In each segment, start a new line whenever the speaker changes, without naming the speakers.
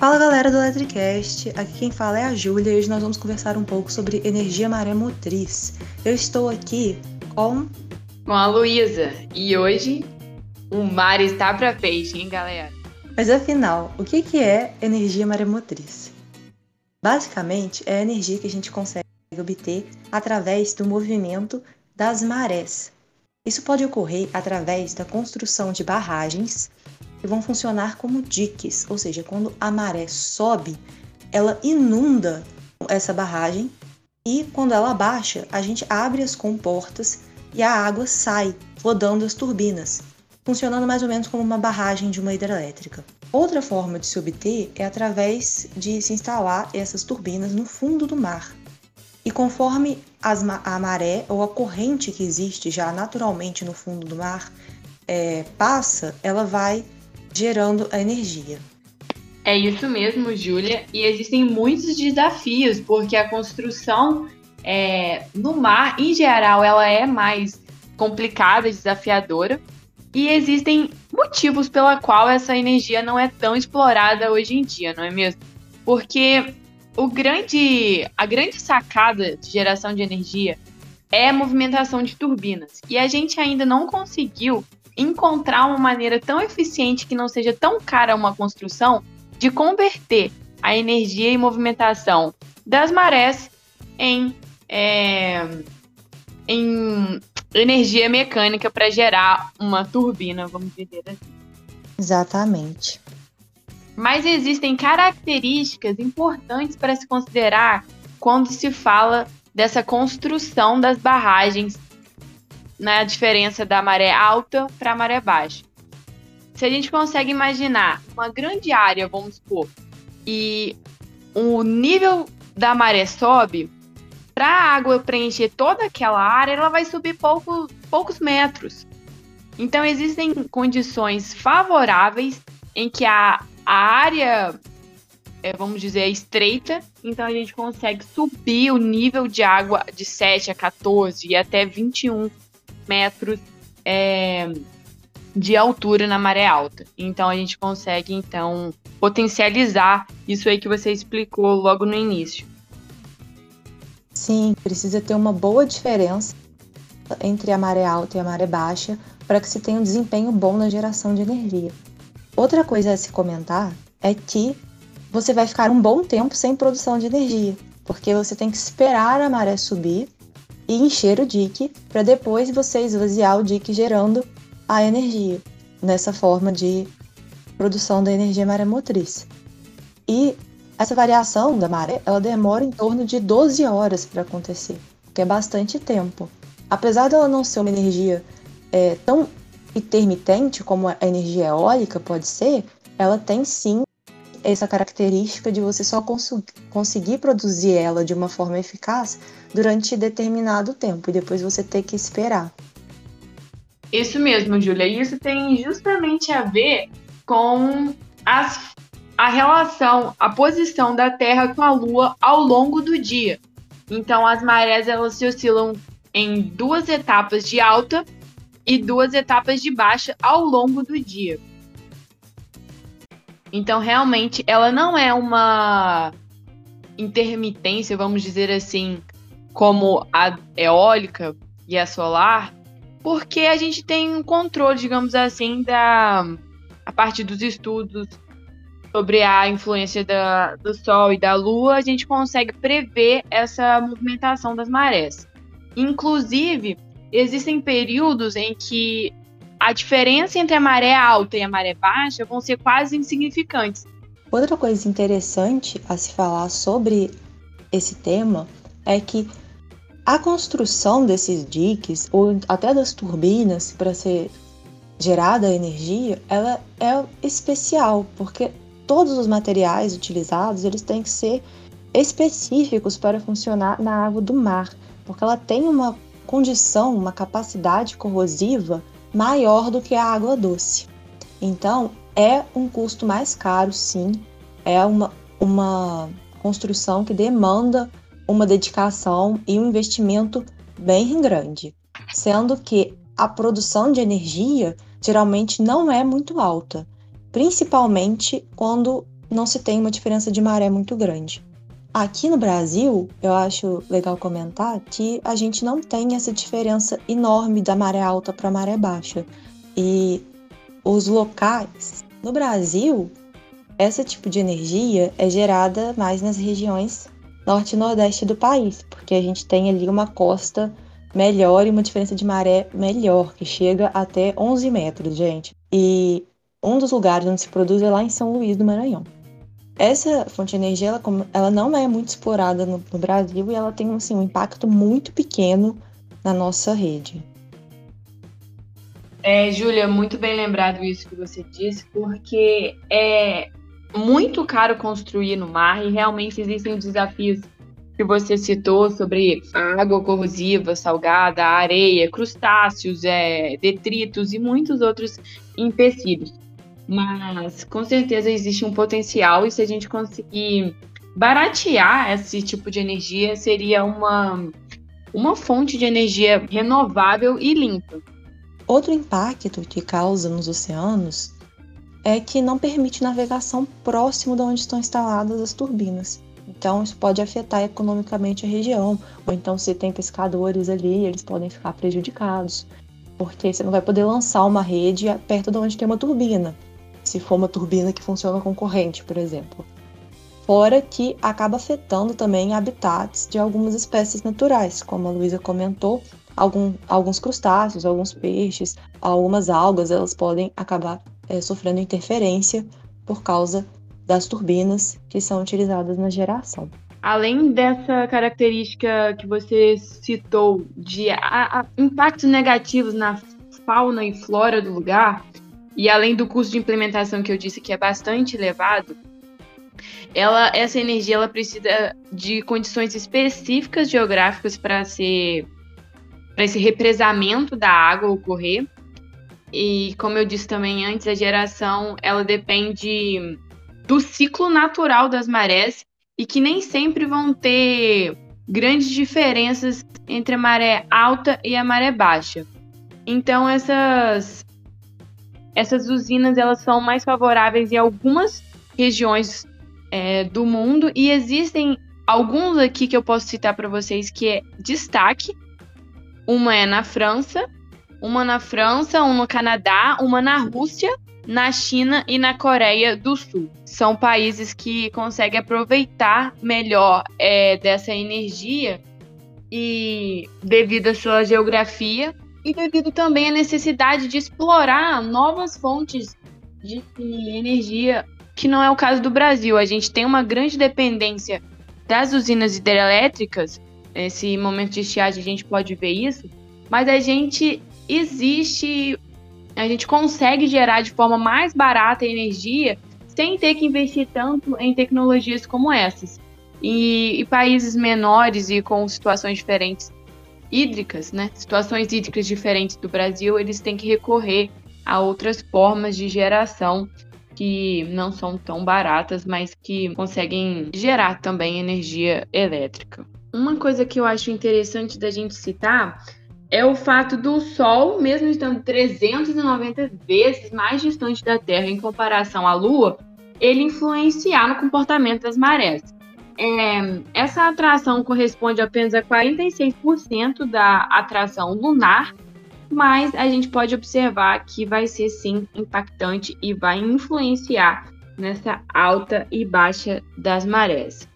Fala galera do Electricast, aqui quem fala é a Júlia e hoje nós vamos conversar um pouco sobre energia maré motriz. Eu estou aqui com.
Com a Luísa e hoje o mar está para peixe, hein galera?
Mas afinal, o que é energia maremotriz? Basicamente, é a energia que a gente consegue obter através do movimento das marés. Isso pode ocorrer através da construção de barragens que vão funcionar como diques, ou seja, quando a maré sobe, ela inunda essa barragem e quando ela baixa, a gente abre as comportas e a água sai, rodando as turbinas funcionando mais ou menos como uma barragem de uma hidrelétrica. Outra forma de se obter é através de se instalar essas turbinas no fundo do mar. E conforme a maré ou a corrente que existe já naturalmente no fundo do mar é, passa, ela vai gerando a energia.
É isso mesmo, Júlia. E existem muitos desafios, porque a construção é, no mar, em geral, ela é mais complicada, desafiadora. E existem motivos pela qual essa energia não é tão explorada hoje em dia, não é mesmo? Porque o grande, a grande sacada de geração de energia é a movimentação de turbinas. E a gente ainda não conseguiu encontrar uma maneira tão eficiente que não seja tão cara uma construção de converter a energia e movimentação das marés em, é, em energia mecânica para gerar uma turbina, vamos dizer assim.
Exatamente.
Mas existem características importantes para se considerar quando se fala dessa construção das barragens na diferença da maré alta para a maré baixa. Se a gente consegue imaginar uma grande área, vamos supor, e o nível da maré sobe, para a água preencher toda aquela área, ela vai subir pouco, poucos metros. Então, existem condições favoráveis em que a, a área, é, vamos dizer, é estreita, então a gente consegue subir o nível de água de 7 a 14 e até 21 metros é, de altura na maré alta. Então, a gente consegue, então, potencializar isso aí que você explicou logo no início.
Sim, precisa ter uma boa diferença entre a maré alta e a maré baixa para que se tenha um desempenho bom na geração de energia. Outra coisa a se comentar é que você vai ficar um bom tempo sem produção de energia, porque você tem que esperar a maré subir e encher o dique para depois você esvaziar o dique gerando a energia nessa forma de produção da energia maremotriz. E essa variação da maré, ela demora em torno de 12 horas para acontecer, que é bastante tempo. Apesar dela não ser uma energia é, tão intermitente como a energia eólica pode ser, ela tem sim essa característica de você só cons conseguir produzir ela de uma forma eficaz durante determinado tempo e depois você ter que esperar.
Isso mesmo, Júlia. Isso tem justamente a ver com as a relação, a posição da Terra com a Lua ao longo do dia. Então, as marés elas se oscilam em duas etapas de alta e duas etapas de baixa ao longo do dia. Então, realmente, ela não é uma intermitência, vamos dizer assim, como a eólica e a solar, porque a gente tem um controle, digamos assim, da a parte dos estudos sobre a influência da, do Sol e da Lua, a gente consegue prever essa movimentação das marés. Inclusive, existem períodos em que a diferença entre a maré alta e a maré baixa vão ser quase insignificantes.
Outra coisa interessante a se falar sobre esse tema é que a construção desses diques, ou até das turbinas para ser gerada a energia, ela é especial, porque todos os materiais utilizados eles têm que ser específicos para funcionar na água do mar, porque ela tem uma condição, uma capacidade corrosiva maior do que a água doce. Então, é um custo mais caro, sim, é uma, uma construção que demanda uma dedicação e um investimento bem grande, sendo que a produção de energia geralmente não é muito alta principalmente quando não se tem uma diferença de maré muito grande. Aqui no Brasil, eu acho legal comentar que a gente não tem essa diferença enorme da maré alta para maré baixa. E os locais no Brasil, esse tipo de energia é gerada mais nas regiões norte e nordeste do país, porque a gente tem ali uma costa melhor e uma diferença de maré melhor, que chega até 11 metros, gente. E um dos lugares onde se produz é lá em São Luís do Maranhão. Essa fonte de energia, ela, ela não é muito explorada no, no Brasil e ela tem assim, um impacto muito pequeno na nossa rede.
É, Júlia, muito bem lembrado isso que você disse, porque é muito caro construir no mar e realmente existem desafios que você citou sobre água corrosiva, salgada, areia, crustáceos, é, detritos e muitos outros empecilhos. Mas com certeza existe um potencial e se a gente conseguir baratear esse tipo de energia, seria uma, uma fonte de energia renovável e limpa.
Outro impacto que causa nos oceanos é que não permite navegação próximo de onde estão instaladas as turbinas. Então, isso pode afetar economicamente a região, ou então, se tem pescadores ali, eles podem ficar prejudicados, porque você não vai poder lançar uma rede perto de onde tem uma turbina se for uma turbina que funciona com corrente, por exemplo. Fora que acaba afetando também habitats de algumas espécies naturais, como a Luísa comentou, algum, alguns crustáceos, alguns peixes, algumas algas, elas podem acabar é, sofrendo interferência por causa das turbinas que são utilizadas na geração.
Além dessa característica que você citou de a, a, impactos negativos na fauna e flora do lugar, e além do custo de implementação que eu disse que é bastante elevado, ela, essa energia ela precisa de condições específicas geográficas para ser para esse represamento da água ocorrer. E como eu disse também antes, a geração ela depende do ciclo natural das marés e que nem sempre vão ter grandes diferenças entre a maré alta e a maré baixa. Então essas essas usinas elas são mais favoráveis em algumas regiões é, do mundo e existem alguns aqui que eu posso citar para vocês que é destaque. Uma é na França, uma na França, uma no Canadá, uma na Rússia, na China e na Coreia do Sul. São países que conseguem aproveitar melhor é, dessa energia e devido à sua geografia e devido também à necessidade de explorar novas fontes de energia, que não é o caso do Brasil. A gente tem uma grande dependência das usinas hidrelétricas. Nesse momento de estiagem a gente pode ver isso, mas a gente existe, a gente consegue gerar de forma mais barata energia sem ter que investir tanto em tecnologias como essas. E, e países menores e com situações diferentes hídricas, né, situações hídricas diferentes do Brasil, eles têm que recorrer a outras formas de geração que não são tão baratas, mas que conseguem gerar também energia elétrica. Uma coisa que eu acho interessante da gente citar é o fato do Sol, mesmo estando 390 vezes mais distante da Terra em comparação à Lua, ele influenciar no comportamento das marés. É, essa atração corresponde apenas a 46% da atração lunar, mas a gente pode observar que vai ser sim impactante e vai influenciar nessa alta e baixa das marés.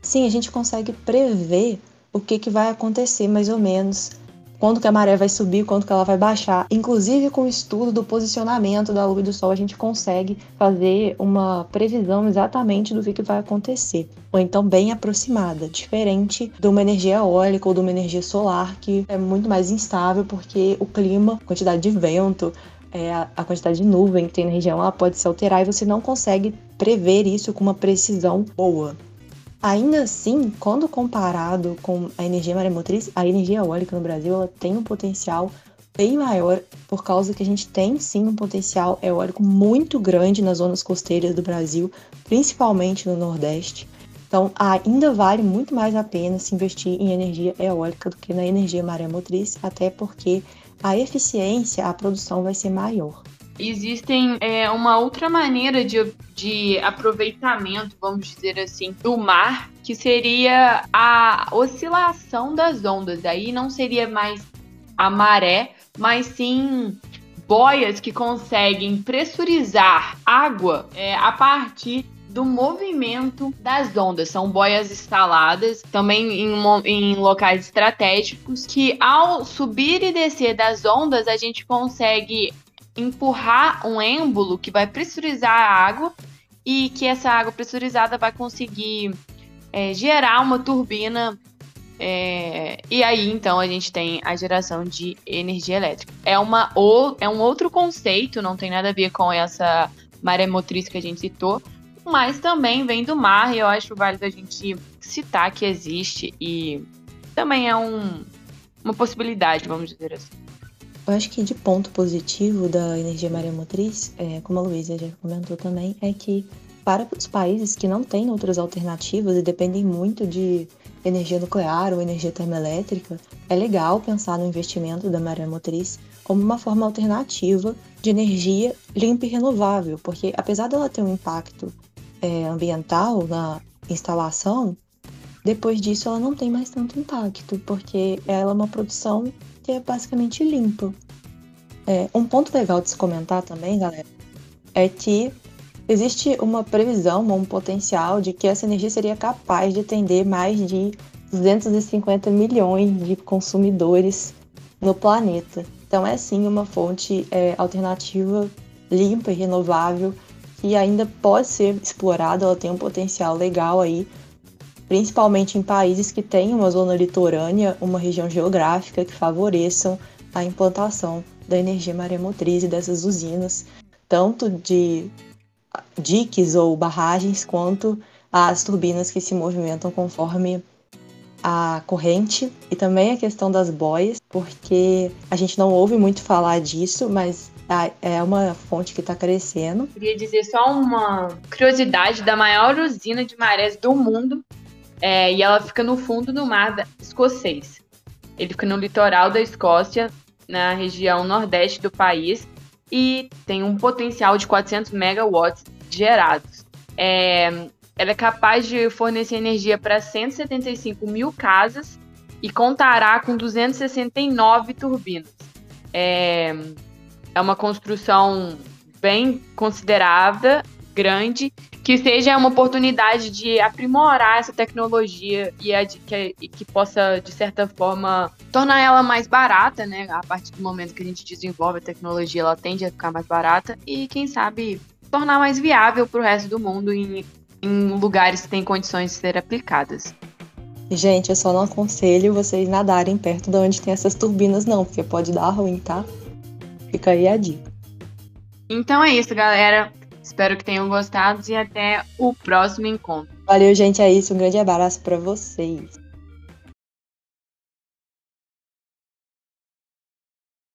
Sim, a gente consegue prever o que, que vai acontecer mais ou menos quando que a maré vai subir, quando que ela vai baixar. Inclusive com o estudo do posicionamento da lua e do sol, a gente consegue fazer uma previsão exatamente do que, que vai acontecer. Ou então bem aproximada, diferente de uma energia eólica ou de uma energia solar, que é muito mais instável porque o clima, a quantidade de vento, é, a quantidade de nuvem que tem na região, ela pode se alterar e você não consegue prever isso com uma precisão boa. Ainda assim, quando comparado com a energia maremotriz, a energia eólica no Brasil ela tem um potencial bem maior, por causa que a gente tem sim um potencial eólico muito grande nas zonas costeiras do Brasil, principalmente no Nordeste. Então, ainda vale muito mais a pena se investir em energia eólica do que na energia maremotriz, até porque a eficiência, a produção vai ser maior.
Existem é, uma outra maneira de, de aproveitamento, vamos dizer assim, do mar, que seria a oscilação das ondas. Aí não seria mais a maré, mas sim boias que conseguem pressurizar água é, a partir do movimento das ondas. São boias instaladas também em, em, locais estratégicos que, ao subir e descer das ondas, a gente consegue empurrar um êmbolo que vai pressurizar a água e que essa água pressurizada vai conseguir é, gerar uma turbina. É, e aí, então, a gente tem a geração de energia elétrica. É, uma, ou, é um outro conceito, não tem nada a ver com essa maré motriz que a gente citou, mas também vem do mar e eu acho válido a gente citar que existe e também é um, uma possibilidade, vamos dizer assim.
Eu acho que de ponto positivo da energia maremotriz, é, como a Luísa já comentou também, é que para os países que não têm outras alternativas e dependem muito de energia nuclear ou energia termoelétrica, é legal pensar no investimento da maremotriz como uma forma alternativa de energia limpa e renovável, porque apesar dela ter um impacto é, ambiental na instalação, depois disso ela não tem mais tanto impacto, porque ela é uma produção que é basicamente limpa. É, um ponto legal de se comentar também, galera, é que existe uma previsão, um potencial de que essa energia seria capaz de atender mais de 250 milhões de consumidores no planeta. Então é sim uma fonte é, alternativa limpa e renovável que ainda pode ser explorada, ela tem um potencial legal aí principalmente em países que têm uma zona litorânea, uma região geográfica que favoreçam a implantação da energia maremotriz e dessas usinas, tanto de diques ou barragens, quanto as turbinas que se movimentam conforme a corrente e também a questão das boias, porque a gente não ouve muito falar disso, mas é uma fonte que está crescendo.
Queria dizer só uma curiosidade da maior usina de marés do mundo é, e ela fica no fundo do mar escocês. Ele fica no litoral da Escócia, na região nordeste do país, e tem um potencial de 400 megawatts gerados. É, ela é capaz de fornecer energia para 175 mil casas e contará com 269 turbinas. É, é uma construção bem considerável grande, que seja uma oportunidade de aprimorar essa tecnologia e, que, e que possa, de certa forma, tornar ela mais barata, né? A partir do momento que a gente desenvolve a tecnologia, ela tende a ficar mais barata e, quem sabe, tornar mais viável para o resto do mundo em, em lugares que têm condições de ser aplicadas.
Gente, eu só não aconselho vocês nadarem perto de onde tem essas turbinas, não, porque pode dar ruim, tá? Fica aí a dica.
Então é isso, galera. Espero que tenham gostado e até o próximo encontro.
Valeu, gente. É isso. Um grande abraço para vocês.